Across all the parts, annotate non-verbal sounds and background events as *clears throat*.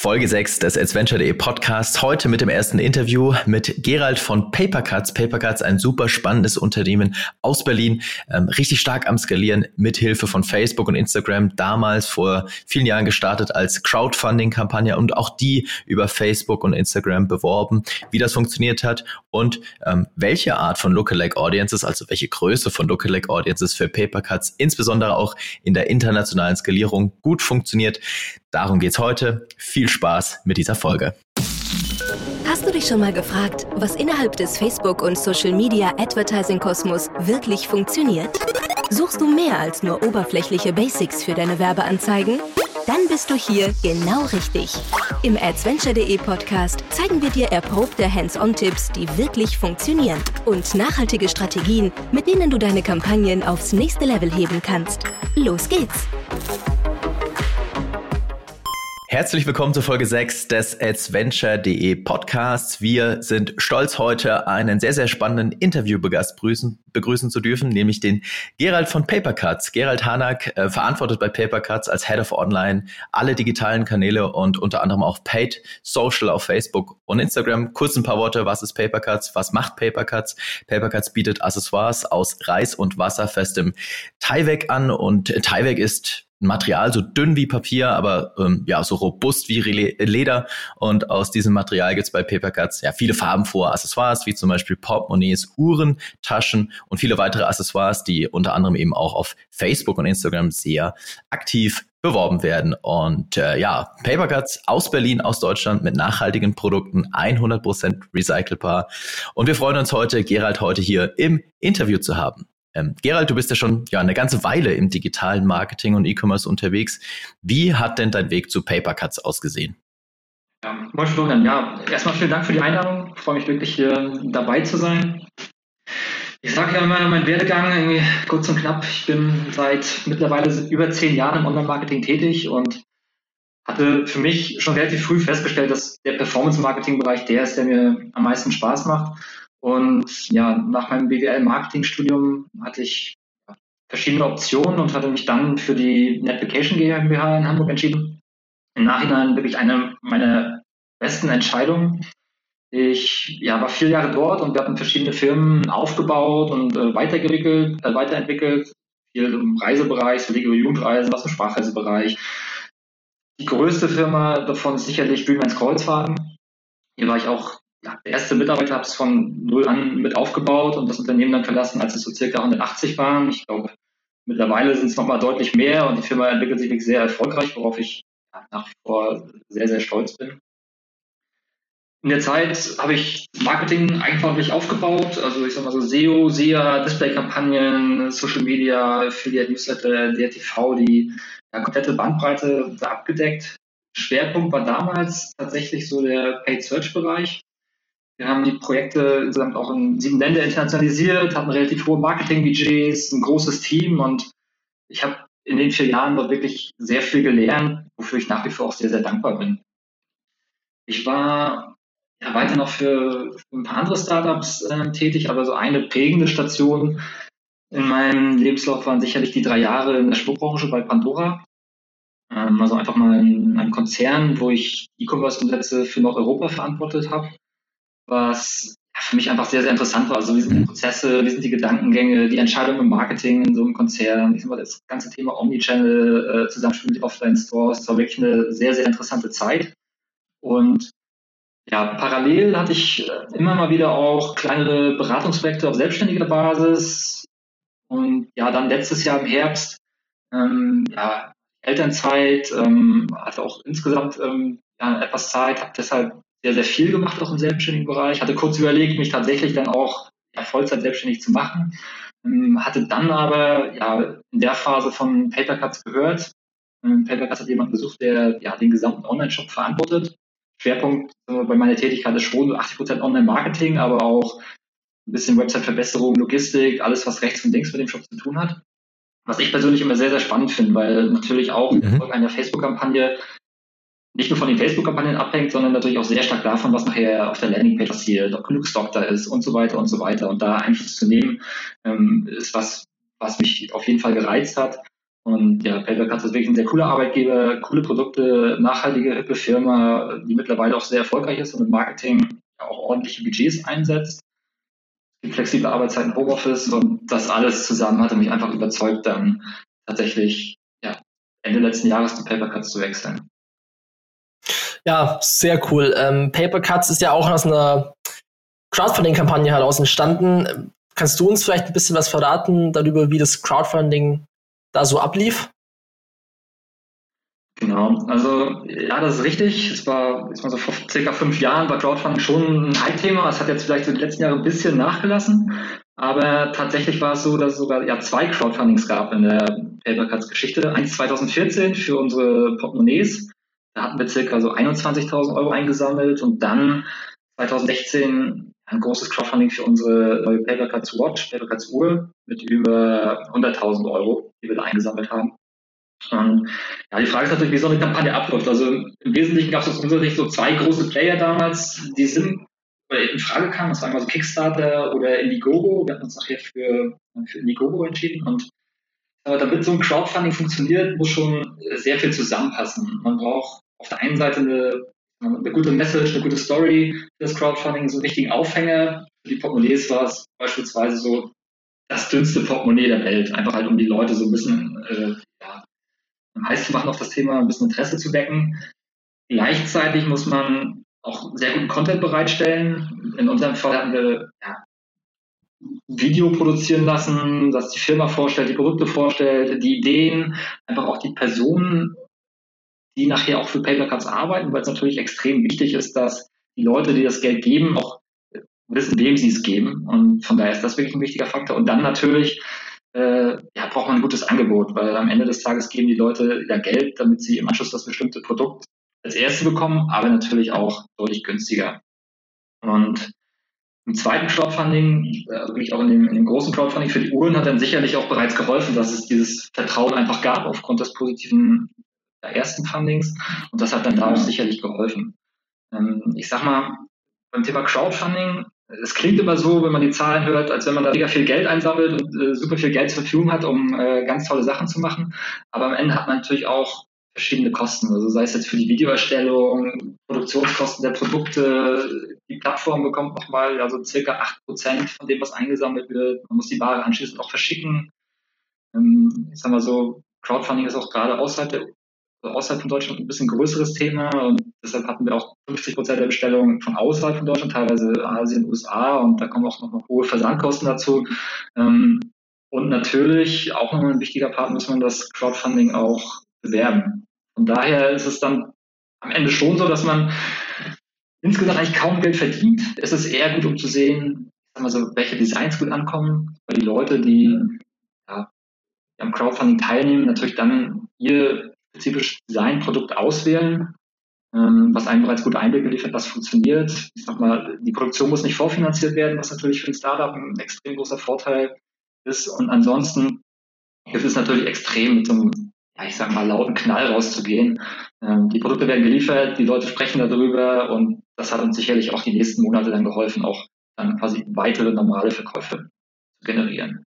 Folge 6 des Adventure.de Podcasts. Heute mit dem ersten Interview mit Gerald von Papercuts. Papercuts, ein super spannendes Unternehmen aus Berlin, ähm, richtig stark am Skalieren mit Hilfe von Facebook und Instagram. Damals vor vielen Jahren gestartet als Crowdfunding-Kampagne und auch die über Facebook und Instagram beworben, wie das funktioniert hat und ähm, welche Art von Lookalike Audiences, also welche Größe von Lookalike Audiences für Papercuts insbesondere auch in der internationalen Skalierung gut funktioniert. Darum geht's heute. Viel Spaß mit dieser Folge. Hast du dich schon mal gefragt, was innerhalb des Facebook- und Social-Media-Advertising-Kosmos wirklich funktioniert? Suchst du mehr als nur oberflächliche Basics für deine Werbeanzeigen? Dann bist du hier genau richtig. Im Adventure.de Podcast zeigen wir dir erprobte Hands-on-Tipps, die wirklich funktionieren und nachhaltige Strategien, mit denen du deine Kampagnen aufs nächste Level heben kannst. Los geht's! Herzlich willkommen zur Folge 6 des Adventure.de Podcasts. Wir sind stolz, heute einen sehr, sehr spannenden Interviewgast begrüßen, begrüßen zu dürfen, nämlich den Gerald von Papercuts. Gerald Hanak äh, verantwortet bei Papercuts als Head of Online alle digitalen Kanäle und unter anderem auch Paid Social auf Facebook und Instagram. Kurz ein paar Worte, was ist Papercuts? Was macht Papercuts? Papercuts bietet Accessoires aus Reis und wasserfestem Tyvek an und Tyvek ist Material, so dünn wie Papier, aber ähm, ja, so robust wie Leder. Und aus diesem Material gibt's bei Papercuts ja viele Farben vor Accessoires, wie zum Beispiel Portemonnaies, Uhren, Taschen und viele weitere Accessoires, die unter anderem eben auch auf Facebook und Instagram sehr aktiv beworben werden. Und äh, ja, Papercuts aus Berlin, aus Deutschland mit nachhaltigen Produkten, 100% recycelbar. Und wir freuen uns heute, Gerald heute hier im Interview zu haben. Ähm, Gerald, du bist ja schon ja, eine ganze Weile im digitalen Marketing und E-Commerce unterwegs. Wie hat denn dein Weg zu Papercuts ausgesehen? Ja, moin Florian, ja, erstmal vielen Dank für die Einladung. Ich freue mich wirklich hier dabei zu sein. Ich sage ja immer mein Werdegang kurz und knapp. Ich bin seit mittlerweile über zehn Jahren im Online-Marketing tätig und hatte für mich schon relativ früh festgestellt, dass der Performance-Marketing-Bereich der ist, der mir am meisten Spaß macht. Und ja, nach meinem BWL-Marketingstudium hatte ich verschiedene Optionen und hatte mich dann für die Netvacation GmbH in Hamburg entschieden. Im Nachhinein wirklich eine meiner besten Entscheidungen. Ich ja, war vier Jahre dort und wir hatten verschiedene Firmen aufgebaut und äh, weiterentwickelt, äh, weiterentwickelt. Viel im Reisebereich, Verleger Jugendreisen, was im Sprachreisebereich. Die größte Firma davon ist sicherlich Greenlands Kreuzfahrten. Hier war ich auch der erste Mitarbeiter habe es von null an mit aufgebaut und das Unternehmen dann verlassen, als es so circa 180 waren. Ich glaube, mittlerweile sind es nochmal deutlich mehr und die Firma entwickelt sich wirklich sehr erfolgreich, worauf ich nach wie vor sehr, sehr stolz bin. In der Zeit habe ich Marketing eigenverantwortlich aufgebaut, also ich sag mal so SEO, SEA, Display-Kampagnen, Social Media, Affiliate Newsletter, DRTV, die ja, komplette Bandbreite abgedeckt. Schwerpunkt war damals tatsächlich so der Paid Search Bereich. Wir haben die Projekte insgesamt auch in sieben Länder internationalisiert, hatten relativ hohe Marketingbudgets, ein großes Team und ich habe in den vier Jahren dort wirklich sehr viel gelernt, wofür ich nach wie vor auch sehr, sehr dankbar bin. Ich war ja, weiter noch für, ein paar andere Startups äh, tätig, aber so eine prägende Station in meinem Lebenslauf waren sicherlich die drei Jahre in der Schmuckbranche bei Pandora. Ähm, also einfach mal in einem Konzern, wo ich E-Commerce-Umsätze für Nordeuropa verantwortet habe was für mich einfach sehr, sehr interessant war. Also wie sind die Prozesse, wie sind die Gedankengänge, die Entscheidungen im Marketing in so einem Konzern, ich sag mal, das ganze Thema Omnichannel, äh, Zusammenspiel mit Offline-Stores, das war wirklich eine sehr, sehr interessante Zeit. Und ja, parallel hatte ich äh, immer mal wieder auch kleinere Beratungsprojekte auf selbstständiger Basis. Und ja, dann letztes Jahr im Herbst, ähm, ja, Elternzeit, ähm, hatte auch insgesamt ähm, ja, etwas Zeit, habe deshalb sehr, sehr viel gemacht auch im selbstständigen Bereich. Hatte kurz überlegt, mich tatsächlich dann auch ja, Vollzeit selbstständig zu machen. Ähm, hatte dann aber ja in der Phase von Papercuts gehört. Ähm, Papercuts hat jemanden gesucht, der ja den gesamten Online-Shop verantwortet. Schwerpunkt äh, bei meiner Tätigkeit ist schon 80% Online-Marketing, aber auch ein bisschen Website-Verbesserung, Logistik, alles, was rechts und links mit dem Shop zu tun hat. Was ich persönlich immer sehr, sehr spannend finde, weil natürlich auch mhm. einer Facebook-Kampagne nicht nur von den Facebook-Kampagnen abhängt, sondern natürlich auch sehr stark davon, was nachher auf der Landingpage passiert, ob genug Stock da ist und so weiter und so weiter. Und da Einfluss zu nehmen, ähm, ist was, was mich auf jeden Fall gereizt hat. Und ja, PaperCuts ist wirklich ein sehr cooler Arbeitgeber, coole Produkte, nachhaltige, hippe Firma, die mittlerweile auch sehr erfolgreich ist und im Marketing auch ordentliche Budgets einsetzt. Flexible Arbeitszeiten, Homeoffice und das alles zusammen hatte mich einfach überzeugt, dann tatsächlich ja, Ende letzten Jahres die Papercuts zu wechseln. Ja, sehr cool. Ähm, Papercuts ist ja auch aus einer Crowdfunding-Kampagne heraus entstanden. Kannst du uns vielleicht ein bisschen was verraten darüber, wie das Crowdfunding da so ablief? Genau, also ja, das ist richtig. Es war, ich mal so vor circa fünf Jahren war Crowdfunding schon ein Hype-Thema. Es hat jetzt vielleicht so die letzten Jahre ein bisschen nachgelassen, aber tatsächlich war es so, dass es sogar ja zwei Crowdfundings gab in der Papercuts-Geschichte. Eins 2014 für unsere Portemonnaies. Da hatten wir circa so 21.000 Euro eingesammelt und dann 2016 ein großes Crowdfunding für unsere neue Papercuts Watch, Papercuts Uhr mit über 100.000 Euro, die wir da eingesammelt haben. Und ja, die Frage ist natürlich, wie so eine Kampagne abläuft. Also im Wesentlichen gab es aus unserer Sicht so zwei große Player damals, die sind oder in Frage kamen. Das war einmal so Kickstarter oder Indiegogo. Wir hatten uns nachher für, für Indiegogo entschieden. Und aber damit so ein Crowdfunding funktioniert, muss schon sehr viel zusammenpassen. Man braucht auf der einen Seite eine, eine gute Message, eine gute Story für das Crowdfunding, so einen richtigen Aufhänger. Für die Portemonnaies war es beispielsweise so das dünnste Portemonnaie der Welt. Einfach halt, um die Leute so ein bisschen äh, ja, heiß zu machen auf das Thema, ein bisschen Interesse zu wecken. Gleichzeitig muss man auch sehr guten Content bereitstellen. In unserem Fall hatten wir ja, Video produzieren lassen, das die Firma vorstellt, die Produkte vorstellt, die Ideen, einfach auch die Personen, die nachher auch für Papercuts arbeiten, weil es natürlich extrem wichtig ist, dass die Leute, die das Geld geben, auch wissen, wem sie es geben. Und von daher ist das wirklich ein wichtiger Faktor. Und dann natürlich äh, ja, braucht man ein gutes Angebot, weil am Ende des Tages geben die Leute ja Geld, damit sie im Anschluss das bestimmte Produkt als erste bekommen, aber natürlich auch deutlich günstiger. Und im zweiten Crowdfunding, also wirklich auch in dem, in dem, großen Crowdfunding für die Uhren, hat dann sicherlich auch bereits geholfen, dass es dieses Vertrauen einfach gab aufgrund des positiven ersten Fundings. Und das hat dann da auch sicherlich geholfen. Ähm, ich sag mal, beim Thema Crowdfunding es klingt immer so, wenn man die Zahlen hört, als wenn man da mega viel Geld einsammelt und äh, super viel Geld zur Verfügung hat, um äh, ganz tolle Sachen zu machen. Aber am Ende hat man natürlich auch verschiedene Kosten. Also sei es jetzt für die Videoerstellung, Produktionskosten der Produkte, die Plattform bekommt nochmal also circa acht Prozent von dem, was eingesammelt wird. Man muss die Ware anschließend auch verschicken. Ähm, ich sag mal so, Crowdfunding ist auch gerade außerhalb der außerhalb von Deutschland ein bisschen größeres Thema und deshalb hatten wir auch 50 Prozent der Bestellungen von außerhalb von Deutschland, teilweise Asien, USA und da kommen auch noch hohe Versandkosten dazu. Ähm, und natürlich, auch nochmal ein wichtiger Part, muss man das Crowdfunding auch bewerben. Von daher ist es dann am Ende schon so, dass man insgesamt eigentlich kaum Geld verdient. Es ist eher gut, um zu sehen, so, welche Designs gut ankommen, weil die Leute, die ja, am Crowdfunding teilnehmen, natürlich dann ihr spezifisch Designprodukt auswählen, ähm, was einem bereits gute Einblicke liefert, was funktioniert. Ich sag mal, die Produktion muss nicht vorfinanziert werden, was natürlich für ein Startup ein extrem großer Vorteil ist. Und ansonsten hilft es natürlich extrem, mit so einem, ja, ich sag mal, lauten Knall rauszugehen. Ähm, die Produkte werden geliefert, die Leute sprechen darüber und das hat uns sicherlich auch die nächsten Monate dann geholfen, auch dann quasi weitere normale Verkäufe zu generieren.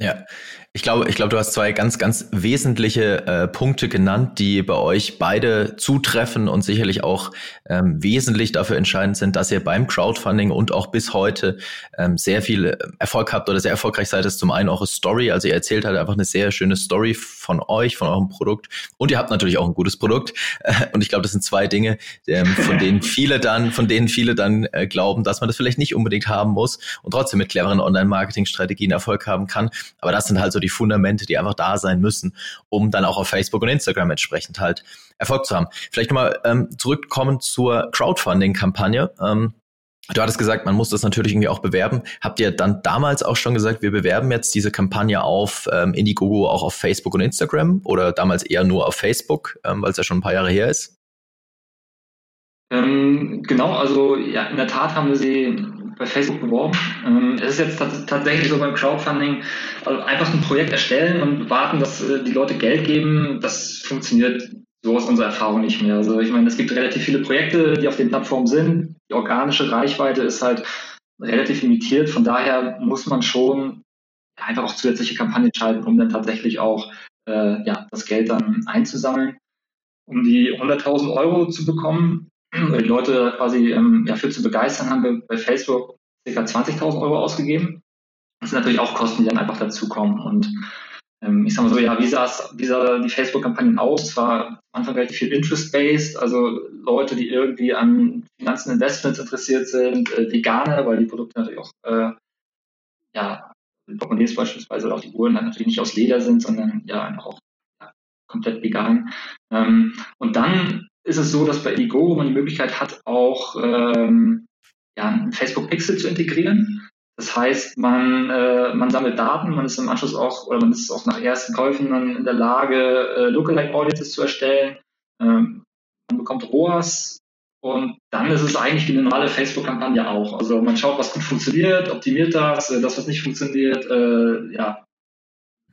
Ja, ich glaube, ich glaube, du hast zwei ganz, ganz wesentliche äh, Punkte genannt, die bei euch beide zutreffen und sicherlich auch ähm, wesentlich dafür entscheidend sind, dass ihr beim Crowdfunding und auch bis heute ähm, sehr viel äh, Erfolg habt oder sehr erfolgreich seid. Das ist zum einen eure Story, also ihr erzählt halt einfach eine sehr schöne Story von euch, von eurem Produkt und ihr habt natürlich auch ein gutes Produkt. Äh, *laughs* und ich glaube, das sind zwei Dinge, ähm, von denen *laughs* viele dann, von denen viele dann äh, glauben, dass man das vielleicht nicht unbedingt haben muss und trotzdem mit cleveren Online-Marketing-Strategien Erfolg haben kann. Aber das sind halt so die Fundamente, die einfach da sein müssen, um dann auch auf Facebook und Instagram entsprechend halt Erfolg zu haben. Vielleicht nochmal ähm, zurückkommen zur Crowdfunding-Kampagne. Ähm, Du hattest gesagt, man muss das natürlich irgendwie auch bewerben. Habt ihr dann damals auch schon gesagt, wir bewerben jetzt diese Kampagne auf ähm, Indiegogo auch auf Facebook und Instagram oder damals eher nur auf Facebook, ähm, weil es ja schon ein paar Jahre her ist? Ähm, genau, also ja, in der Tat haben wir sie bei Facebook beworben. Ähm, es ist jetzt tatsächlich so beim Crowdfunding, also einfach ein Projekt erstellen und warten, dass äh, die Leute Geld geben, das funktioniert so aus unserer Erfahrung nicht mehr. Also ich meine, es gibt relativ viele Projekte, die auf den Plattformen sind. Die organische Reichweite ist halt relativ limitiert. Von daher muss man schon einfach auch zusätzliche Kampagnen schalten, um dann tatsächlich auch äh, ja, das Geld dann einzusammeln. Um die 100.000 Euro zu bekommen, die Leute quasi ähm, ja, für zu begeistern, haben wir bei Facebook ca. 20.000 Euro ausgegeben. Das sind natürlich auch Kosten, die dann einfach dazukommen. Und ähm, ich sag mal so, ja, wie, sah's, wie sah die Facebook-Kampagnen aus? Es war am Anfang relativ viel Interest-based, also Leute, die irgendwie an Finanzen, Investments interessiert sind, äh, Veganer, weil die Produkte natürlich auch, äh, ja, Portemonnaies beispielsweise oder auch die Uhren dann natürlich nicht aus Leder sind, sondern ja einfach auch ja, komplett vegan. Ähm, und dann ist es so, dass bei Indiegogo man die Möglichkeit hat, auch ähm, ja, ein Facebook Pixel zu integrieren. Das heißt, man, äh, man sammelt Daten, man ist im Anschluss auch, oder man ist auch nach ersten Käufen dann in der Lage, äh, Lookalike Audiences zu erstellen. Ähm, man bekommt ROAS und dann ist es eigentlich wie eine normale Facebook-Kampagne auch. Also man schaut, was gut funktioniert, optimiert das, äh, das, was nicht funktioniert, äh, ja,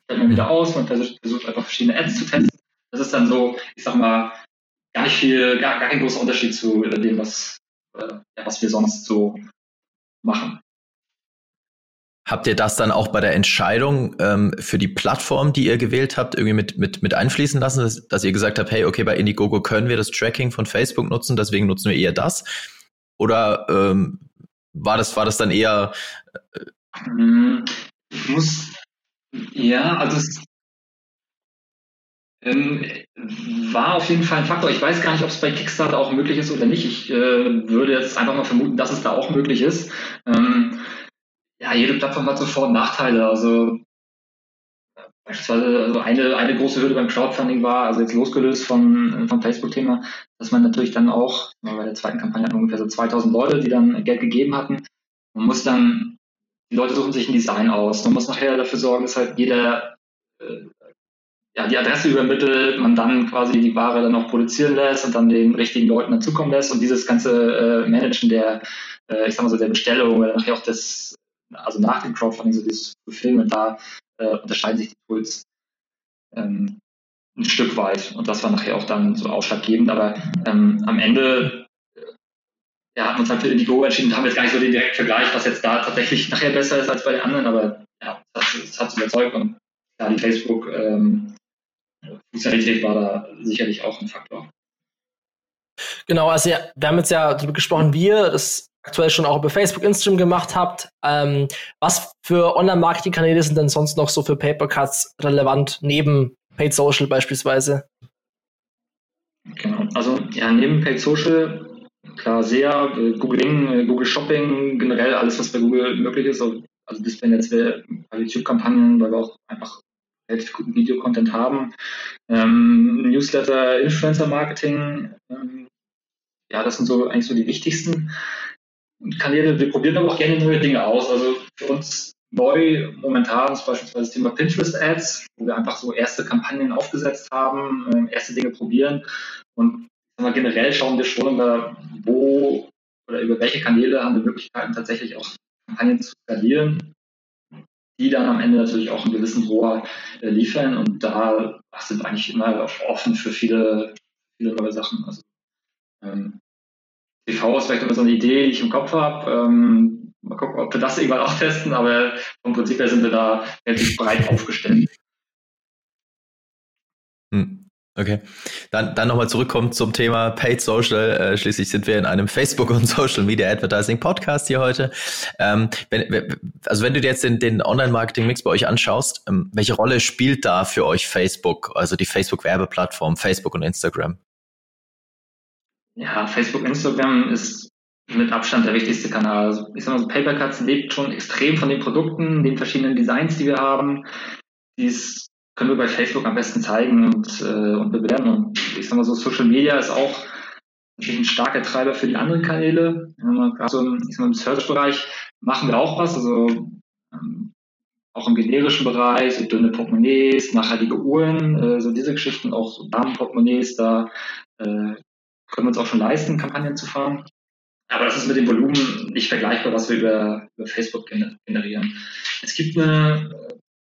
stellt man wieder aus, man versucht einfach verschiedene Ads zu testen. Das ist dann so, ich sag mal, gar nicht viel, gar, gar kein großer Unterschied zu dem, was, äh, was wir sonst so machen. Habt ihr das dann auch bei der Entscheidung ähm, für die Plattform, die ihr gewählt habt, irgendwie mit, mit, mit einfließen lassen, dass, dass, ihr gesagt habt, hey, okay, bei Indiegogo können wir das Tracking von Facebook nutzen, deswegen nutzen wir eher das? Oder ähm, war, das, war das dann eher... Äh, hm, ich muss, ja, also es ähm, war auf jeden Fall ein Faktor. Ich weiß gar nicht, ob es bei Kickstarter auch möglich ist oder nicht. Ich äh, würde jetzt einfach mal vermuten, dass es da auch möglich ist. Ähm, ja, jede Plattform hat so Vor- und Nachteile. Also beispielsweise also eine, eine große Hürde beim Crowdfunding war, also jetzt losgelöst vom, vom Facebook-Thema, dass man natürlich dann auch, bei der zweiten Kampagne hatten ungefähr so 2000 Leute, die dann Geld gegeben hatten. Man muss dann, die Leute suchen sich ein Design aus. Man muss nachher dafür sorgen, dass halt jeder äh, ja, die Adresse übermittelt, man dann quasi die Ware dann auch produzieren lässt und dann den richtigen Leuten dazukommen lässt und dieses ganze äh, Managen der, äh, ich sag mal so, der Bestellung oder nachher auch das also nach dem Crowdfunding so dieses Fulfillment, da äh, unterscheiden sich die Tools ähm, ein Stück weit. Und das war nachher auch dann so ausschlaggebend. Aber ähm, am Ende äh, ja, haben uns halt für Indiegogo entschieden und haben jetzt gar nicht so den direkten Vergleich, was jetzt da tatsächlich nachher besser ist als bei den anderen. Aber ja, das, das hat uns überzeugt und ja, die Facebook ähm, Funktionalität war da sicherlich auch ein Faktor. Genau, also ja, wir haben jetzt ja darüber gesprochen, wie ihr das aktuell schon auch über Facebook, Instagram gemacht habt. Ähm, was für Online-Marketing-Kanäle sind denn sonst noch so für Papercuts relevant, neben Paid Social beispielsweise? Genau, also ja, neben Paid Social, klar, sehr, äh, Googling, äh, Google Shopping, generell alles, was bei Google möglich ist. Also, also Display-Netzwerk, YouTube-Kampagnen, weil wir auch einfach relativ guten Videocontent haben. Ähm, Newsletter, Influencer-Marketing, ähm, ja, das sind so eigentlich so die wichtigsten. Kanäle. Wir probieren aber auch gerne neue Dinge aus. Also für uns neu momentan ist beispielsweise das Thema Pinterest Ads, wo wir einfach so erste Kampagnen aufgesetzt haben, ähm, erste Dinge probieren und wir, generell schauen wir schon immer, wo oder über welche Kanäle haben wir Möglichkeiten tatsächlich auch Kampagnen zu skalieren, die dann am Ende natürlich auch einen gewissen Rohr äh, liefern und da sind eigentlich immer offen für viele, viele neue Sachen. Also ähm, TV ist vielleicht so eine Idee, die ich im Kopf habe. Ähm, mal gucken, ob wir das irgendwann *laughs* auch testen, aber vom Prinzip her sind wir da relativ breit aufgestellt. Okay. Dann, dann nochmal zurückkommen zum Thema Paid Social. Äh, schließlich sind wir in einem Facebook und *laughs* Social Media Advertising Podcast hier heute. Ähm, wenn, also wenn du dir jetzt den, den Online-Marketing-Mix bei euch anschaust, ähm, welche Rolle spielt da für euch Facebook, also die Facebook-Werbeplattform, Facebook und Instagram? Ja, Facebook, Instagram ist mit Abstand der wichtigste Kanal. Also ich sag mal so, Papercuts lebt schon extrem von den Produkten, den verschiedenen Designs, die wir haben. Dies können wir bei Facebook am besten zeigen und, äh, und bewerben. Und ich sag mal so, Social Media ist auch natürlich ein starker Treiber für die anderen Kanäle. So im, im Search-Bereich machen wir auch was, also ähm, auch im generischen Bereich, so dünne Portemonnaies, nachhaltige Uhren, äh, so diese Geschichten, auch so Damenportemonnaies, da äh, können wir uns auch schon leisten, Kampagnen zu fahren. Aber das ist mit dem Volumen nicht vergleichbar, was wir über, über Facebook generieren. Es gibt eine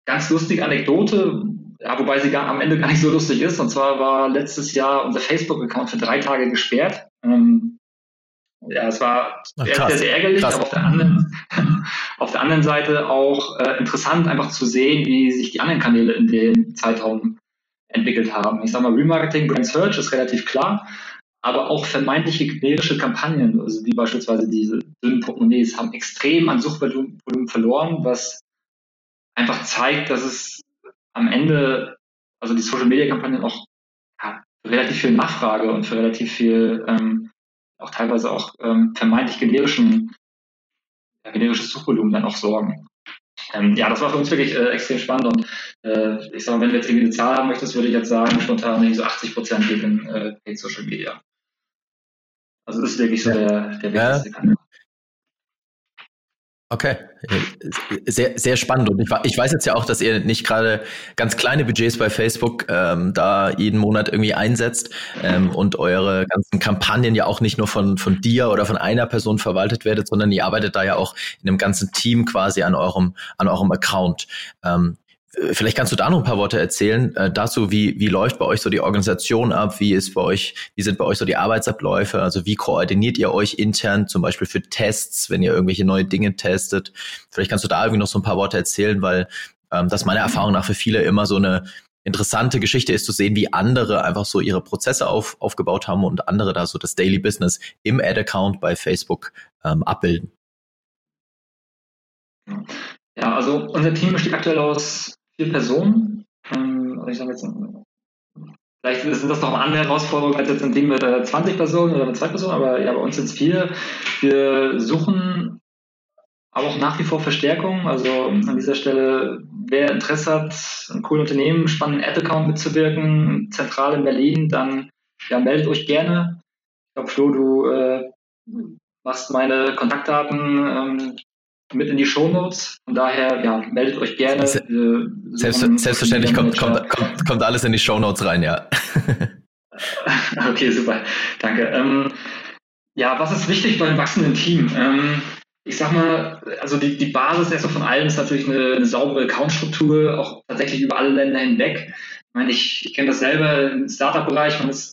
ganz lustige Anekdote, ja, wobei sie gar, am Ende gar nicht so lustig ist. Und zwar war letztes Jahr unser Facebook-Account für drei Tage gesperrt. Ähm, Ja, es war Ach, sehr, sehr ärgerlich, krass. aber auf der, anderen, *laughs* auf der anderen Seite auch äh, interessant, einfach zu sehen, wie sich die anderen Kanäle in dem Zeitraum entwickelt haben. Ich sage mal, Remarketing, Brand Search ist relativ klar, aber auch vermeintliche generische Kampagnen, also wie beispielsweise diese dünnen Portemonnaies, haben extrem an Suchvolumen verloren, was einfach zeigt, dass es am Ende, also die Social Media Kampagnen auch ja, für relativ viel Nachfrage und für relativ viel, ähm, auch teilweise auch ähm, vermeintlich generischen, ja, generisches Suchvolumen dann auch sorgen. Ähm, ja, das war für uns wirklich äh, extrem spannend und äh, ich sage mal, wenn du jetzt irgendwie eine Zahl haben möchtest, würde ich jetzt sagen, spontan so 80 Prozent geht in äh, Social Media. Also das ist wirklich so der, der wichtigste ja. Kanal. Okay, sehr, sehr spannend. Und ich, ich, weiß jetzt ja auch, dass ihr nicht gerade ganz kleine Budgets bei Facebook ähm, da jeden Monat irgendwie einsetzt ähm, und eure ganzen Kampagnen ja auch nicht nur von, von dir oder von einer Person verwaltet werdet, sondern ihr arbeitet da ja auch in einem ganzen Team quasi an eurem, an eurem Account. Ähm, Vielleicht kannst du da noch ein paar Worte erzählen äh, dazu, wie, wie läuft bei euch so die Organisation ab, wie ist bei euch, wie sind bei euch so die Arbeitsabläufe, also wie koordiniert ihr euch intern, zum Beispiel für Tests, wenn ihr irgendwelche neue Dinge testet. Vielleicht kannst du da irgendwie noch so ein paar Worte erzählen, weil ähm, das meiner Erfahrung nach für viele immer so eine interessante Geschichte ist zu sehen, wie andere einfach so ihre Prozesse auf, aufgebaut haben und andere da so das Daily Business im Ad-Account bei Facebook ähm, abbilden. Ja, also unser Team besteht aktuell aus vier Personen. Ähm, ich sage jetzt, vielleicht sind das noch andere Herausforderungen als jetzt ein Team mit äh, 20 Personen oder mit zwei Personen, aber ja, bei uns sind es vier. Wir suchen aber auch nach wie vor Verstärkung. Also an dieser Stelle, wer Interesse hat, ein cooles Unternehmen, einen spannenden Ad-Account mitzuwirken, zentral in Berlin, dann ja, meldet euch gerne. Ich glaube, Flo, du äh, machst meine Kontaktdaten ähm, mit in die Shownotes. Von daher, ja, meldet euch gerne. Se selbst, selbstverständlich kommt, kommt, kommt, kommt, alles in die Shownotes rein, ja. *laughs* okay, super. Danke. Ähm, ja, was ist wichtig beim wachsenden Team? Ähm, ich sag mal, also die, die Basis erstmal von allem ist natürlich eine, eine saubere Accountstruktur, auch tatsächlich über alle Länder hinweg. Ich meine, ich, ich kenne das selber im Startup-Bereich, man ist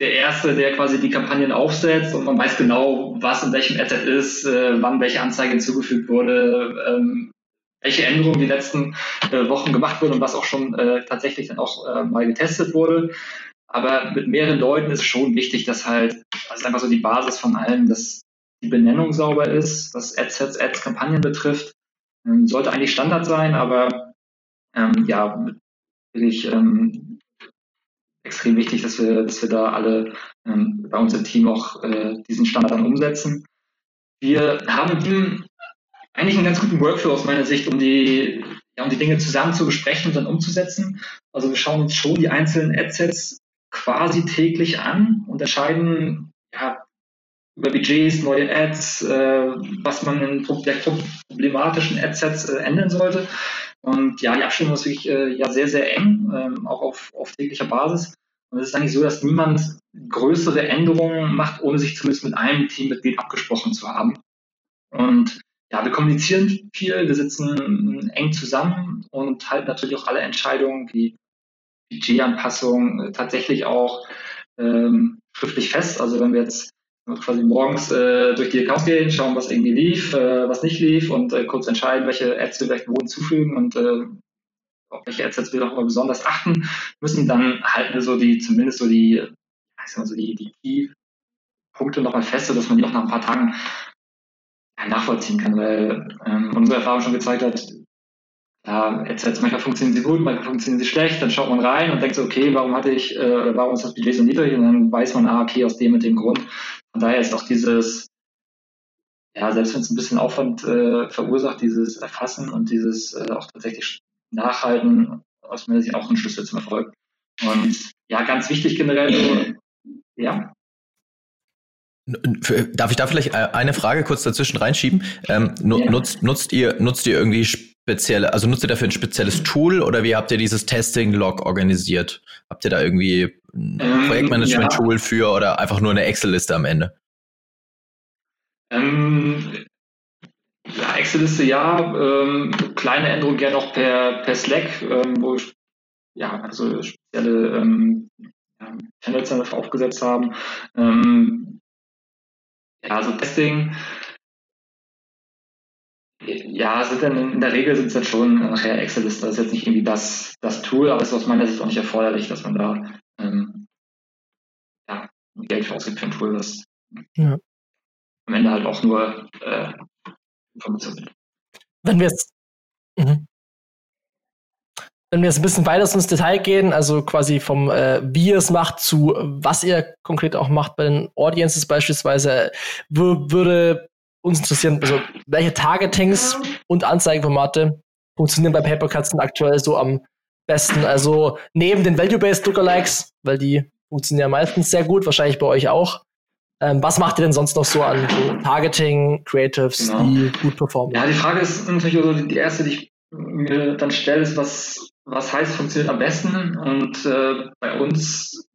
der Erste, der quasi die Kampagnen aufsetzt und man weiß genau, was in welchem Asset ist, äh, wann welche Anzeige hinzugefügt wurde, ähm, welche Änderungen die letzten äh, Wochen gemacht wurden und was auch schon äh, tatsächlich dann auch äh, mal getestet wurde. Aber mit mehreren Leuten ist es schon wichtig, dass halt, ist einfach so die Basis von allem, dass die Benennung sauber ist, was Adsets, Ads, Kampagnen betrifft. Ähm, sollte eigentlich Standard sein, aber ähm, ja, wirklich ähm, extrem wichtig, dass wir, dass wir da alle ähm, bei uns im Team auch äh, diesen Standard dann umsetzen. Wir haben eigentlich einen ganz guten Workflow aus meiner Sicht, um die, ja, um die Dinge zusammen zu besprechen und dann umzusetzen. Also wir schauen uns schon die einzelnen Adsets quasi täglich an und entscheiden ja, über Budgets, neue Ads, äh, was man in problematischen Adsets äh, ändern sollte. Und ja, die Abstimmung ist wirklich äh, ja sehr, sehr eng, ähm, auch auf, auf täglicher Basis. Und es ist eigentlich so, dass niemand größere Änderungen macht, ohne sich zumindest mit einem Teammitglied abgesprochen zu haben. Und ja, wir kommunizieren viel, wir sitzen eng zusammen und halten natürlich auch alle Entscheidungen wie Budgetanpassung äh, tatsächlich auch ähm, schriftlich fest. Also wenn wir jetzt quasi morgens äh, durch die Accounts gehen, schauen, was irgendwie lief, äh, was nicht lief und äh, kurz entscheiden, welche Ads wir vielleicht wo hinzufügen und äh, auf welche Ads wir doch mal besonders achten müssen, dann halten wir so die, zumindest so die, ich sag mal so die, die Key-Punkte nochmal fest, sodass man die auch nach ein paar Tagen nachvollziehen kann, weil ähm, unsere Erfahrung schon gezeigt hat, ja, Ads manchmal funktionieren sie gut, manchmal funktionieren sie schlecht, dann schaut man rein und denkt so, okay, warum hatte ich, äh, warum ist das Budget so niedrig? Und dann weiß man, ah, okay, aus dem und dem Grund. Von daher ist auch dieses, ja, selbst wenn es ein bisschen Aufwand äh, verursacht, dieses Erfassen und dieses äh, auch tatsächlich Nachhalten aus meiner Sicht auch ein Schlüssel zum Erfolg. Und ja, ganz wichtig generell, ja. Darf ich da vielleicht äh, eine Frage kurz dazwischen reinschieben? Ähm, nutzt, nutzt, ihr, nutzt ihr irgendwie spezielle, also nutzt ihr dafür ein spezielles Tool oder wie habt ihr dieses Testing-Log organisiert? Habt ihr da irgendwie ein ähm, Projektmanagement-Tool ja. für oder einfach nur eine Excel-Liste am Ende? Ähm, ja, Excel-Liste ja, ähm, kleine Änderungen gerne auch per, per Slack, ähm, wo ich ja, also spezielle ähm, Channels dafür aufgesetzt haben. Ähm, ja, also Testing, ja, sind dann in der Regel sind es dann schon nachher Excel-Liste. Das ist jetzt nicht irgendwie das, das Tool, aber es ist aus meiner Sicht auch nicht erforderlich, dass man da ähm, ja, Geld für ausgibt für ein Tool, das ja. am Ende halt auch nur äh, Informationen sind. Wenn wir jetzt mhm. wenn wir jetzt ein bisschen weiter ins Detail gehen, also quasi vom äh, wie ihr es macht zu was ihr konkret auch macht bei den Audiences beispielsweise, würde uns interessieren, also welche Targetings und Anzeigenformate funktionieren bei Papercuts aktuell so am besten? Also neben den Value-Based Lookalikes, weil die funktionieren meistens sehr gut, wahrscheinlich bei euch auch. Ähm, was macht ihr denn sonst noch so an so Targeting, Creatives, genau. die gut performen? Ja, die Frage ist natürlich also die erste, die ich mir dann stelle, ist, was, was heißt funktioniert am besten? Und äh, bei uns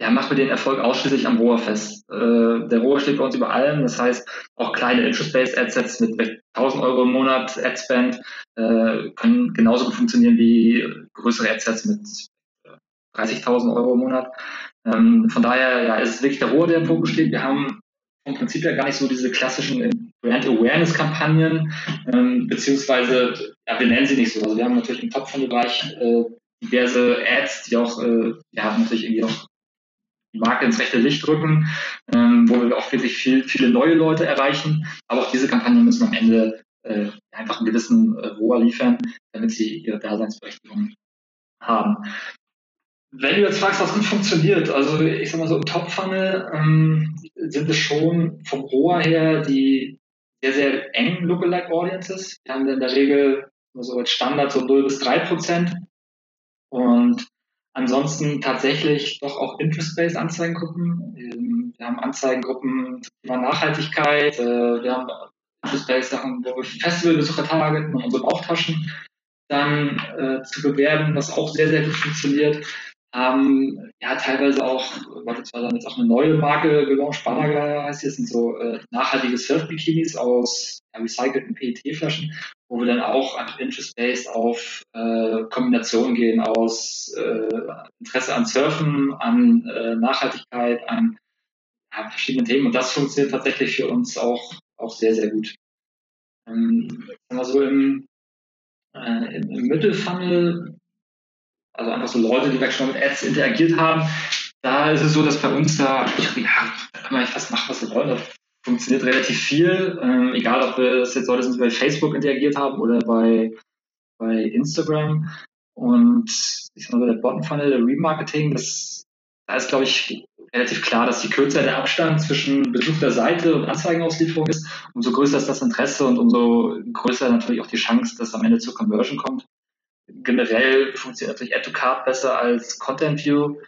ja, machen wir den Erfolg ausschließlich am ROA fest. Äh, der ROA steht bei uns über allem, das heißt auch kleine Interest-Based Adsets mit 1000 Euro im Monat Adspend äh, können genauso gut funktionieren wie größere Adsets mit 30.000 Euro im Monat. Ähm, von daher ja, ist es wirklich der ROA, der im Fokus steht. Wir haben vom Prinzip ja gar nicht so diese klassischen Brand Awareness Kampagnen, ähm, beziehungsweise, ja, wir nennen sie nicht so. Also wir haben natürlich im Top-Funnel-Bereich äh, diverse Ads, die auch, äh, ja, natürlich irgendwie auch Marke ins rechte Licht rücken, ähm, wo wir auch wirklich viel, viele neue Leute erreichen. Aber auch diese Kampagnen müssen am Ende äh, einfach einen gewissen äh, ROA liefern, damit sie ihre Daseinsberechtigung haben. Wenn du jetzt fragst, was gut funktioniert, also ich sag mal so im Top-Funnel ähm, sind es schon vom ROA her die sehr, sehr engen Lookalike Audiences. Wir haben in der Regel so als Standard so 0 bis 3 Prozent. Und Ansonsten tatsächlich doch auch Interest-Based Anzeigengruppen. Ähm, wir haben Anzeigengruppen Thema Nachhaltigkeit. Äh, wir haben Interest-Based Sachen, wo wir Festivalbesucher targeten und unsere Bauchtaschen dann äh, zu bewerben, was auch sehr, sehr gut funktioniert. Haben ja teilweise auch, beispielsweise haben jetzt auch eine neue Marke gelauncht, Banaga heißt das sind so äh, nachhaltige Surf-Bikinis aus ja, recycelten PET-Flaschen, wo wir dann auch interest-based auf äh, Kombinationen gehen aus äh, Interesse an Surfen, an äh, Nachhaltigkeit, an ja, verschiedenen Themen. Und das funktioniert tatsächlich für uns auch, auch sehr, sehr gut. Ähm, so im, äh, im Mittelfunnel, also einfach so Leute, die schon mit Ads interagiert haben, da ist es so, dass bei uns da, ja, da kann man eigentlich fast machen, was wir wollen funktioniert relativ viel, ähm, egal ob wir das jetzt Leute sind, die bei Facebook interagiert haben oder bei, bei Instagram. Und ich sag mal, der Bottom Funnel, der Remarketing, das, da ist, glaube ich, relativ klar, dass je kürzer der Abstand zwischen Besuch der Seite und Anzeigenauslieferung ist, umso größer ist das Interesse und umso größer natürlich auch die Chance, dass am Ende zur Conversion kommt. Generell funktioniert natürlich Add to Card besser als Content View,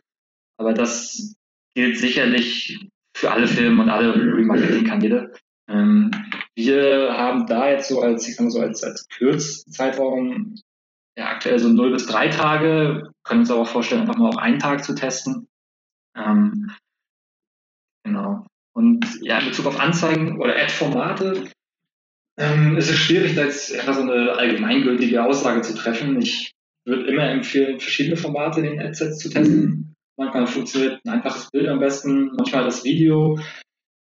aber das gilt sicherlich für alle Filme und alle Remarketing-Kanäle. Ähm, wir haben da jetzt so als, ich sag mal so als, als Kürzzeitraum ja, aktuell so 0 bis 3 Tage, können uns aber auch vorstellen, einfach mal auch einen Tag zu testen. Ähm, genau. Und ja, in Bezug auf Anzeigen oder Ad-Formate ähm, ist es schwierig, da jetzt einfach so eine allgemeingültige Aussage zu treffen. Ich würde immer empfehlen, verschiedene Formate in den Adsets zu testen. Manchmal funktioniert ein einfaches Bild am besten, manchmal das Video.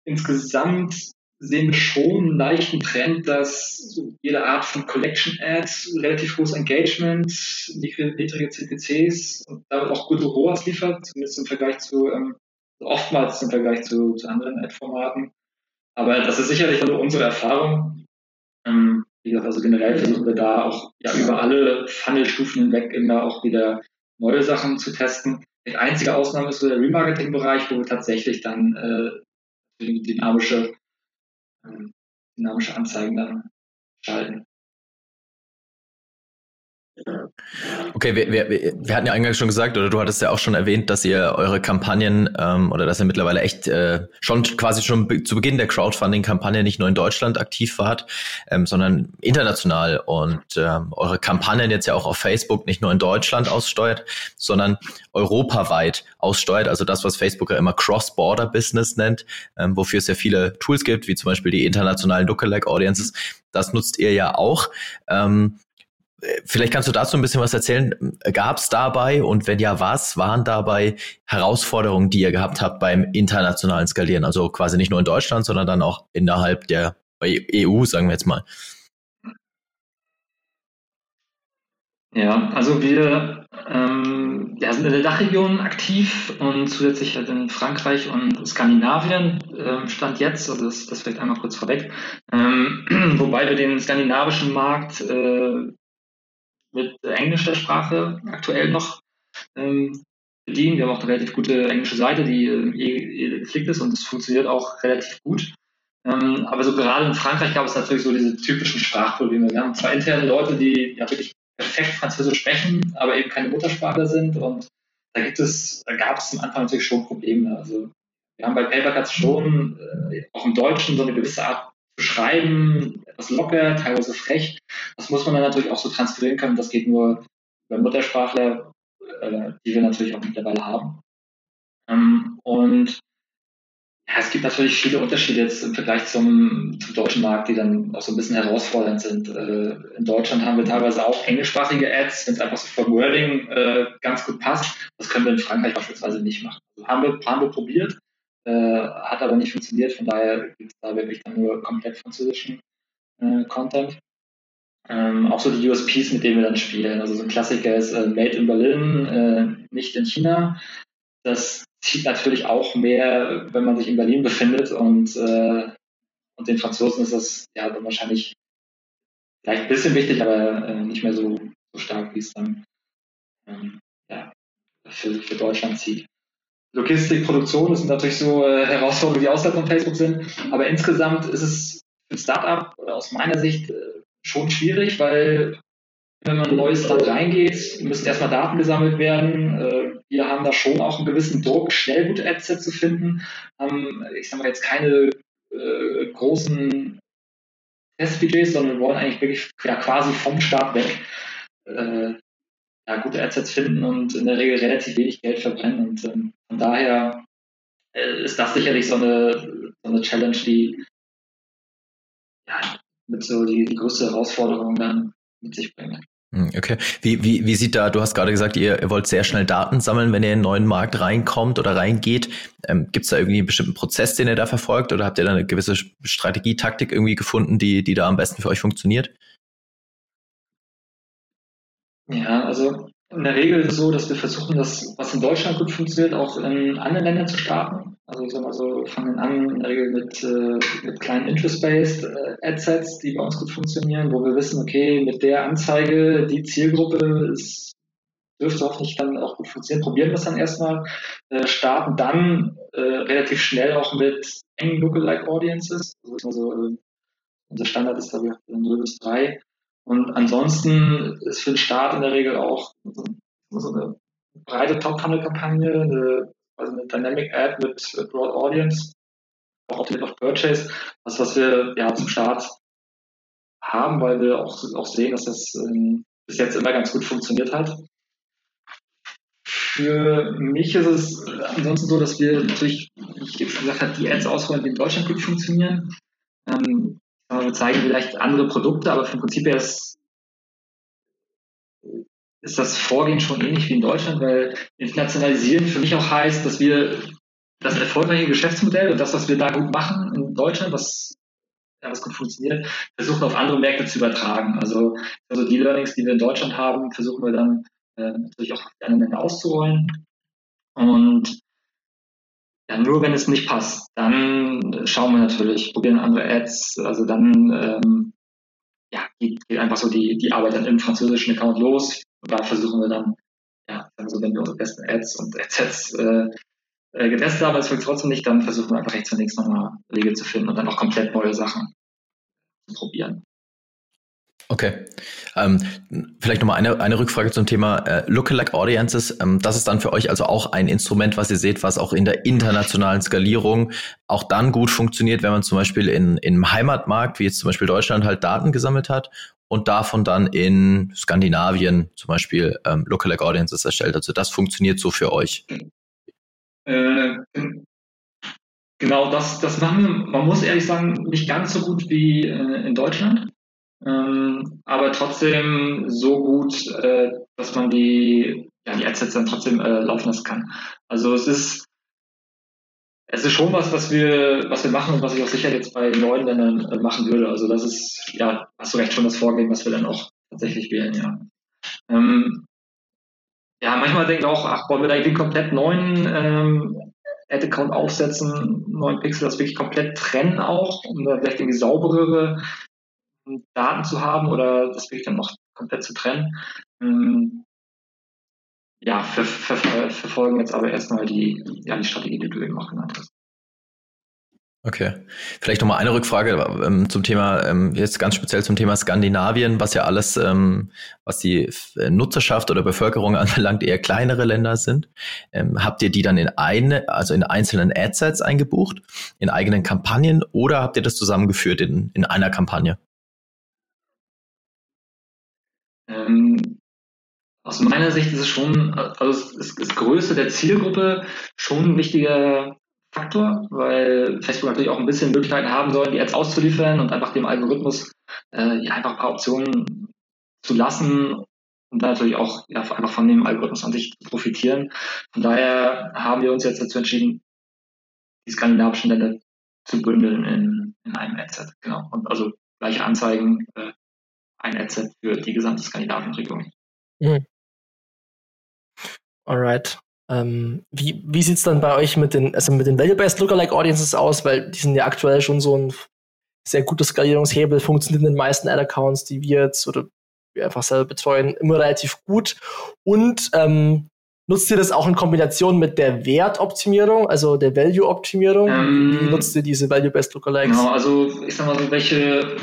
Insgesamt sehen wir schon einen leichten Trend, dass jede Art von Collection Ads relativ hohes Engagement, niedrige CPCs und damit auch gute ROAS liefert, zumindest im Vergleich zu, ähm, oftmals im Vergleich zu, zu anderen Ad-Formaten. Aber das ist sicherlich also unsere Erfahrung. Ähm, wie gesagt, also generell versuchen wir da auch ja, über alle Funnelstufen hinweg immer auch wieder neue Sachen zu testen. Die einzige Ausnahme ist so der Remarketing-Bereich, wo wir tatsächlich dann äh, dynamische, äh, dynamische Anzeigen dann schalten. Okay, wir, wir, wir hatten ja eingangs schon gesagt, oder du hattest ja auch schon erwähnt, dass ihr eure Kampagnen ähm, oder dass ihr mittlerweile echt äh, schon quasi schon zu Beginn der Crowdfunding-Kampagne nicht nur in Deutschland aktiv wart, ähm, sondern international und ähm, eure Kampagnen jetzt ja auch auf Facebook nicht nur in Deutschland aussteuert, sondern europaweit aussteuert. Also das, was Facebook ja immer Cross-Border-Business nennt, ähm, wofür es ja viele Tools gibt, wie zum Beispiel die internationalen Lookalike-Audiences. Das nutzt ihr ja auch. Ähm, Vielleicht kannst du dazu ein bisschen was erzählen. Gab es dabei und wenn ja, was waren dabei Herausforderungen, die ihr gehabt habt beim internationalen Skalieren? Also quasi nicht nur in Deutschland, sondern dann auch innerhalb der EU, sagen wir jetzt mal. Ja, also wir ähm, ja, sind in der Dachregion aktiv und zusätzlich halt in Frankreich und Skandinavien ähm, stand jetzt, also das, das vielleicht einmal kurz vorweg, ähm, *clears throat* wobei wir den skandinavischen Markt äh, mit englischer Sprache aktuell noch ähm, bedienen. Wir haben auch eine relativ gute englische Seite, die äh, eh geflickt ist und es funktioniert auch relativ gut. Ähm, aber so gerade in Frankreich gab es natürlich so diese typischen Sprachprobleme. Wir haben zwar interne Leute, die ja wirklich perfekt Französisch sprechen, aber eben keine Muttersprachler sind. Und da gibt es, da gab es am Anfang natürlich schon Probleme. Also wir haben bei Papercuts schon äh, auch im Deutschen so eine gewisse Art zu schreiben, etwas locker, teilweise frech. Das muss man dann natürlich auch so transferieren können. Das geht nur über Muttersprachler, äh, die wir natürlich auch mittlerweile haben. Ähm, und ja, es gibt natürlich viele Unterschiede jetzt im Vergleich zum, zum deutschen Markt, die dann auch so ein bisschen herausfordernd sind. Äh, in Deutschland haben wir teilweise auch englischsprachige Ads, wenn es einfach so vom Wording äh, ganz gut passt. Das können wir in Frankreich beispielsweise nicht machen. Also haben, wir, haben wir probiert, hat aber nicht funktioniert. Von daher gibt es da wirklich dann nur komplett französischen äh, Content. Ähm, auch so die USPs, mit denen wir dann spielen. Also so ein Klassiker ist äh, Made in Berlin, äh, nicht in China. Das zieht natürlich auch mehr, wenn man sich in Berlin befindet und, äh, und den Franzosen ist das ja dann wahrscheinlich vielleicht ein bisschen wichtig, aber äh, nicht mehr so, so stark, wie es dann ähm, ja, für, für Deutschland zieht. Logistik, Produktion, das sind natürlich so äh, Herausforderungen, die außerhalb von Facebook sind, aber insgesamt ist es für ein Startup aus meiner Sicht äh, schon schwierig, weil wenn man in ein neues Land reingeht, müssen erstmal Daten gesammelt werden. Äh, wir haben da schon auch einen gewissen Druck, schnell gute Ads zu finden. Haben, ich sage mal jetzt keine äh, großen Testbudgets, sondern wollen eigentlich wirklich ja, quasi vom Start weg äh, ja, gute Adsets finden und in der Regel relativ wenig Geld verbrennen. Und ähm, von daher äh, ist das sicherlich so eine, so eine Challenge, die ja, mit so die, die größte Herausforderung dann mit sich bringt. Hm, okay. Wie, wie, wie sieht da, du hast gerade gesagt, ihr, ihr wollt sehr schnell Daten sammeln, wenn ihr in einen neuen Markt reinkommt oder reingeht. Ähm, Gibt es da irgendwie einen bestimmten Prozess, den ihr da verfolgt oder habt ihr da eine gewisse Strategie, Taktik irgendwie gefunden, die, die da am besten für euch funktioniert? Ja, also in der Regel ist es so, dass wir versuchen, das, was in Deutschland gut funktioniert, auch in anderen Ländern zu starten. Also ich sag mal so, fangen an in der Regel mit, äh, mit kleinen Interest-Based äh, Adsets, die bei uns gut funktionieren, wo wir wissen, okay, mit der Anzeige, die Zielgruppe ist, dürfte hoffentlich dann auch gut funktionieren. Probieren wir es dann erstmal, äh, starten dann äh, relativ schnell auch mit engen Lookalike Audiences. Also, also unser Standard ist da 0 bis 3 und ansonsten ist für den Start in der Regel auch so, eine breite Top-Funnel-Kampagne, eine, also eine Dynamic Ad mit Broad Audience, auch auf of Purchase, was, was wir ja zum Start haben, weil wir auch, auch sehen, dass das ähm, bis jetzt immer ganz gut funktioniert hat. Für mich ist es ansonsten so, dass wir natürlich, wie ich schon gesagt habe, die Ads ausrollen, die in Deutschland gut funktionieren. Ähm, wir zeigen vielleicht andere Produkte, aber vom Prinzip her ist, ist das Vorgehen schon ähnlich wie in Deutschland, weil internationalisieren für mich auch heißt, dass wir das erfolgreiche Geschäftsmodell und das, was wir da gut machen in Deutschland, was, ja, was gut funktioniert, versuchen auf andere Märkte zu übertragen. Also, also die Learnings, die wir in Deutschland haben, versuchen wir dann äh, natürlich auch auf die anderen Länder auszurollen. Und ja, nur wenn es nicht passt, dann schauen wir natürlich, probieren andere Ads, also dann ähm, ja, geht, geht einfach so die, die Arbeit dann im französischen Account los. Und da versuchen wir dann, ja, also wenn wir unsere besten Ads und *laughs* Adsets äh, äh, getestet haben, es wirkt trotzdem nicht, dann versuchen wir einfach rechts und links nochmal Wege zu finden und dann auch komplett neue Sachen zu probieren. Okay. Ähm, vielleicht nochmal eine, eine Rückfrage zum Thema äh, Lookalike Audiences. Ähm, das ist dann für euch also auch ein Instrument, was ihr seht, was auch in der internationalen Skalierung auch dann gut funktioniert, wenn man zum Beispiel in, im Heimatmarkt, wie jetzt zum Beispiel Deutschland, halt Daten gesammelt hat und davon dann in Skandinavien zum Beispiel ähm, Lookalike Audiences erstellt. Also das funktioniert so für euch. Äh, genau, das, das machen wir, man muss ehrlich sagen, nicht ganz so gut wie äh, in Deutschland. Ähm, aber trotzdem so gut, äh, dass man die, ja, die Adsets dann trotzdem äh, laufen lassen kann. Also es ist es ist schon was, was wir, was wir machen und was ich auch sicher jetzt bei neuen Ländern äh, machen würde. Also das ist, ja, hast du recht, schon das Vorgehen, was wir dann auch tatsächlich wählen, ja. Ähm, ja, manchmal denke ich auch, ach, wollen wir da irgendwie komplett neuen ähm, Ad-Account aufsetzen, neuen Pixel, das wirklich komplett trennen auch, um da vielleicht irgendwie sauberere Daten zu haben oder das wirklich dann noch komplett zu trennen. Ähm, ja, ver ver verfolgen jetzt aber erstmal die, ja, die Strategie, die du eben auch genannt hast. Okay. Vielleicht nochmal eine Rückfrage ähm, zum Thema, ähm, jetzt ganz speziell zum Thema Skandinavien, was ja alles, ähm, was die Nutzerschaft oder Bevölkerung *laughs* anbelangt, eher kleinere Länder sind. Ähm, habt ihr die dann in eine, also in einzelnen Adsets eingebucht, in eigenen Kampagnen oder habt ihr das zusammengeführt in, in einer Kampagne? Ähm, aus meiner Sicht ist es schon, also ist das Größe der Zielgruppe schon ein wichtiger Faktor, weil Facebook natürlich auch ein bisschen Möglichkeiten haben soll, die Ads auszuliefern und einfach dem Algorithmus äh, ja, einfach ein paar Optionen zu lassen und dann natürlich auch ja, einfach von dem Algorithmus an sich zu profitieren. Von daher haben wir uns jetzt dazu entschieden, die skandinavischen Länder zu bündeln in, in einem Adset. Genau. Und also gleiche Anzeigen, äh, ein Adset für die gesamte skandinavische Region. Mhm. Alright. Ähm, wie wie sieht es dann bei euch mit den, also mit den Value-Based Lookalike Audiences aus? Weil die sind ja aktuell schon so ein sehr gutes Skalierungshebel, funktioniert in den meisten Ad-Accounts, die wir jetzt oder wir einfach selber betreuen, immer relativ gut. Und ähm, nutzt ihr das auch in Kombination mit der Wertoptimierung, also der Value-Optimierung? Ähm, wie nutzt ihr diese Value-Based Lookalikes? Genau, also ich sag mal so, welche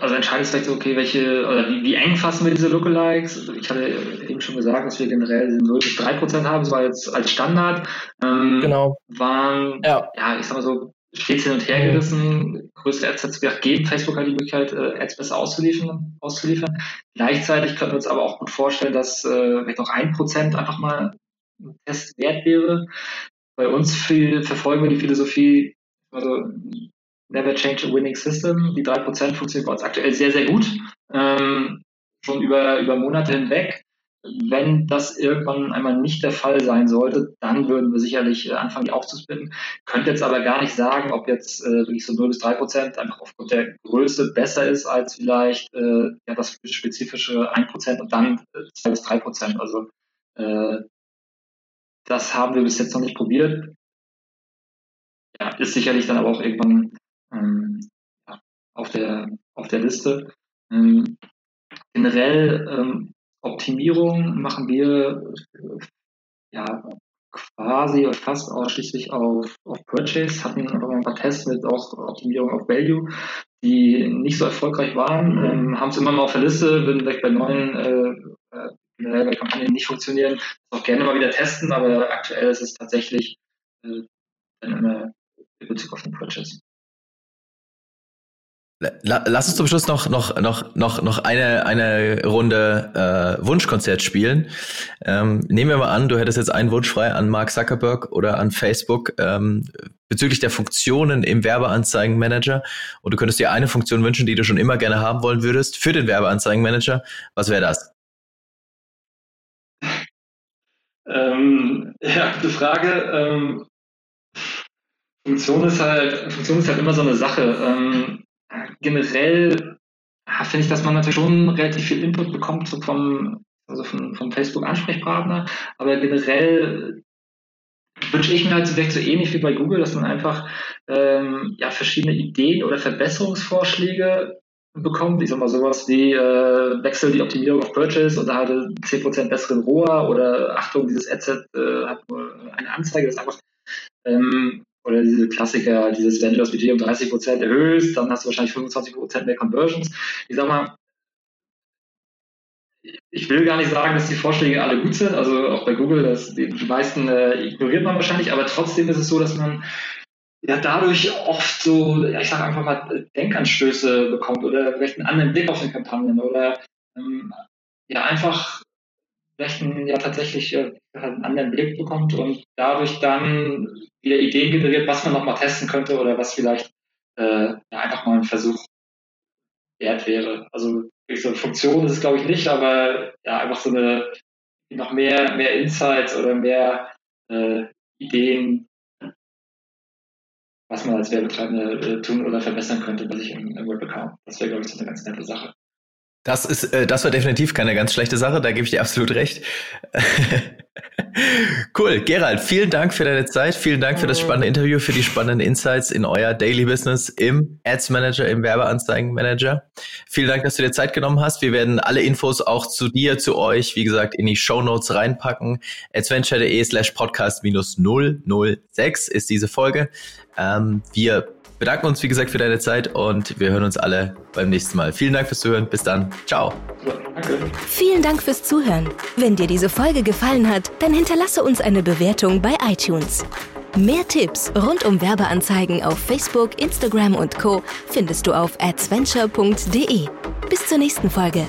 also entscheidest vielleicht so, okay, welche, oder wie, wie eng fassen wir diese Lookalikes? Ich hatte eben schon gesagt, dass wir generell 0 bis 3 Prozent haben, das war jetzt als Standard. Ähm, genau. Waren, ja. ja, ich sag mal so, stets hin und her gerissen. Größte Ads geben Facebook halt die Möglichkeit, äh, Ads besser auszuliefern, auszuliefern. Gleichzeitig können wir uns aber auch gut vorstellen, dass äh, vielleicht noch ein Prozent einfach mal ein Test wert wäre. Bei uns viel, verfolgen wir die Philosophie, also Never Change a Winning System. Die 3% funktionieren bei uns aktuell sehr, sehr gut. Ähm, schon über, über Monate hinweg. Wenn das irgendwann einmal nicht der Fall sein sollte, dann würden wir sicherlich äh, anfangen, die aufzusplitten. Könnte jetzt aber gar nicht sagen, ob jetzt äh, wirklich so 0 bis 3 Prozent einfach aufgrund der Größe besser ist als vielleicht äh, ja, das spezifische 1 Prozent und dann äh, 2 bis 3 Prozent. Also äh, das haben wir bis jetzt noch nicht probiert. Ja, ist sicherlich dann aber auch irgendwann ähm, auf, der, auf der Liste. Ähm, generell ähm, Optimierung machen wir ja quasi oder fast ausschließlich auf, auf Purchase, hatten aber ein paar Tests mit auch Optimierung auf Value, die nicht so erfolgreich waren, ähm, haben es immer mal auf der Liste, würden vielleicht bei neuen äh, äh, generell bei Kampagnen nicht funktionieren, auch gerne mal wieder testen, aber aktuell ist es tatsächlich äh, in Bezug auf den Purchase. Lass uns zum Schluss noch, noch, noch, noch, noch eine, eine Runde äh, Wunschkonzert spielen. Ähm, nehmen wir mal an, du hättest jetzt einen Wunsch frei an Mark Zuckerberg oder an Facebook ähm, bezüglich der Funktionen im Werbeanzeigenmanager und du könntest dir eine Funktion wünschen, die du schon immer gerne haben wollen würdest für den Werbeanzeigenmanager. Was wäre das? Ähm, ja, gute Frage. Ähm, Funktion ist halt, Funktion ist halt immer so eine Sache. Generell finde ich, dass man natürlich schon relativ viel Input bekommt so vom, also vom, vom Facebook-Ansprechpartner, aber generell wünsche ich mir halt vielleicht so ähnlich wie bei Google, dass man einfach ähm, ja, verschiedene Ideen oder Verbesserungsvorschläge bekommt. Ich sag mal sowas wie äh, Wechsel die Optimierung auf Purchase oder halt 10% besseren ROA oder Achtung, dieses Adset äh, hat nur eine Anzeige, das ist einfach ähm, oder diese Klassiker, dieses, wenn du das Budget um 30 Prozent erhöhst, dann hast du wahrscheinlich 25 Prozent mehr Conversions. Ich sag mal, ich will gar nicht sagen, dass die Vorschläge alle gut sind, also auch bei Google, das, die, meisten äh, ignoriert man wahrscheinlich, aber trotzdem ist es so, dass man ja dadurch oft so, ich sage einfach mal, Denkanstöße bekommt oder vielleicht einen anderen Blick auf die Kampagnen oder ähm, ja einfach einen, ja tatsächlich äh, einen anderen Blick bekommt und dadurch dann wieder Ideen generiert, was man nochmal testen könnte oder was vielleicht äh, ja, einfach mal ein Versuch wert wäre. Also so eine Funktion ist es glaube ich nicht, aber ja, einfach so eine noch mehr, mehr Insights oder mehr äh, Ideen, was man als Werbetreibende äh, tun oder verbessern könnte was ich im, im Web-Account. Das wäre, glaube ich, so eine ganz nette Sache. Das ist, äh, das war definitiv keine ganz schlechte Sache, da gebe ich dir absolut recht. *laughs* cool, Gerald, vielen Dank für deine Zeit, vielen Dank für das spannende Interview, für die spannenden Insights in euer Daily Business im Ads Manager, im Werbeanzeigen Manager. Vielen Dank, dass du dir Zeit genommen hast. Wir werden alle Infos auch zu dir, zu euch, wie gesagt, in die Show Notes reinpacken. adventure.de slash podcast minus 006 ist diese Folge. Ähm, wir bedanken uns, wie gesagt, für deine Zeit und wir hören uns alle beim nächsten Mal. Vielen Dank fürs Zuhören. Bis dann. Ciao. Vielen Dank fürs Zuhören. Wenn dir diese Folge gefallen hat, dann hinterlasse uns eine Bewertung bei iTunes. Mehr Tipps rund um Werbeanzeigen auf Facebook, Instagram und Co. findest du auf adventure.de. Bis zur nächsten Folge.